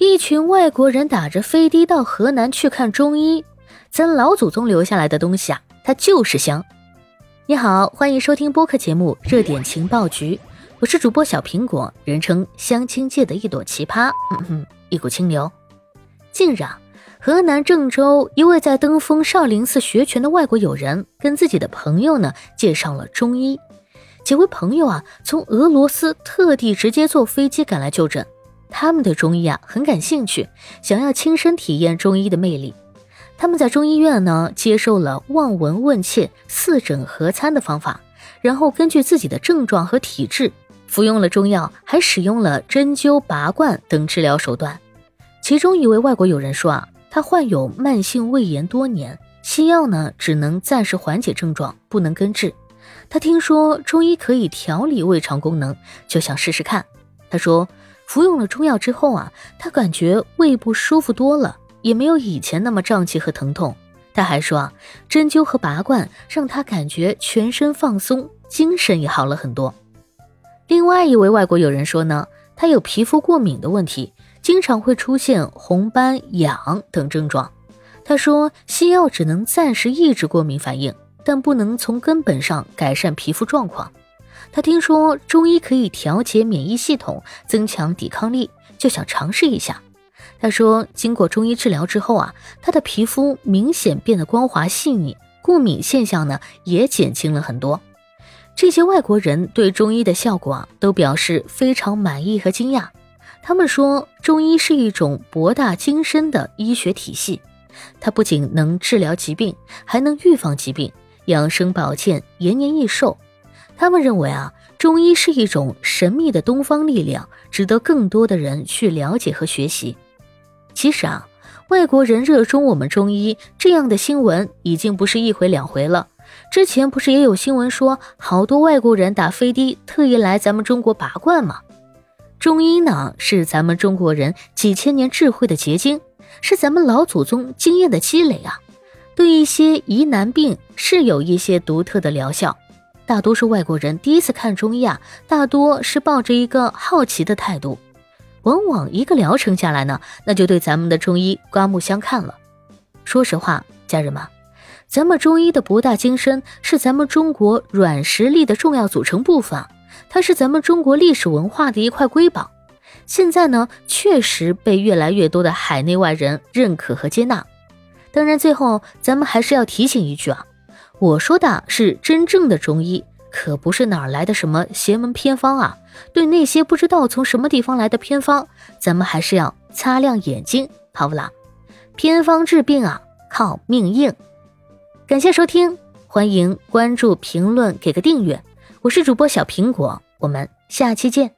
一群外国人打着飞的到河南去看中医，咱老祖宗留下来的东西啊，它就是香。你好，欢迎收听播客节目《热点情报局》，我是主播小苹果，人称相亲界的一朵奇葩，嗯哼，一股清流。近日啊，河南郑州一位在登封少林寺学拳的外国友人，跟自己的朋友呢介绍了中医。几位朋友啊，从俄罗斯特地直接坐飞机赶来就诊。他们对中医啊很感兴趣，想要亲身体验中医的魅力。他们在中医院呢接受了望闻问切、四诊合参的方法，然后根据自己的症状和体质服用了中药，还使用了针灸、拔罐等治疗手段。其中一位外国友人说啊，他患有慢性胃炎多年，西药呢只能暂时缓解症状，不能根治。他听说中医可以调理胃肠功能，就想试试看。他说。服用了中药之后啊，他感觉胃部舒服多了，也没有以前那么胀气和疼痛。他还说啊，针灸和拔罐让他感觉全身放松，精神也好了很多。另外一位外国友人说呢，他有皮肤过敏的问题，经常会出现红斑、痒等症状。他说，西药只能暂时抑制过敏反应，但不能从根本上改善皮肤状况。他听说中医可以调节免疫系统，增强抵抗力，就想尝试一下。他说，经过中医治疗之后啊，他的皮肤明显变得光滑细腻，过敏现象呢也减轻了很多。这些外国人对中医的效果啊都表示非常满意和惊讶。他们说，中医是一种博大精深的医学体系，它不仅能治疗疾病，还能预防疾病，养生保健，延年益寿。他们认为啊，中医是一种神秘的东方力量，值得更多的人去了解和学习。其实啊，外国人热衷我们中医这样的新闻已经不是一回两回了。之前不是也有新闻说，好多外国人打飞的特意来咱们中国拔罐吗？中医呢，是咱们中国人几千年智慧的结晶，是咱们老祖宗经验的积累啊。对一些疑难病是有一些独特的疗效。大多数外国人第一次看中医啊，大多是抱着一个好奇的态度，往往一个疗程下来呢，那就对咱们的中医刮目相看了。说实话，家人们，咱们中医的博大精深是咱们中国软实力的重要组成部分，它是咱们中国历史文化的一块瑰宝。现在呢，确实被越来越多的海内外人认可和接纳。当然，最后咱们还是要提醒一句啊。我说的是真正的中医，可不是哪来的什么邪门偏方啊！对那些不知道从什么地方来的偏方，咱们还是要擦亮眼睛，好不啦？偏方治病啊，靠命硬。感谢收听，欢迎关注、评论、给个订阅。我是主播小苹果，我们下期见。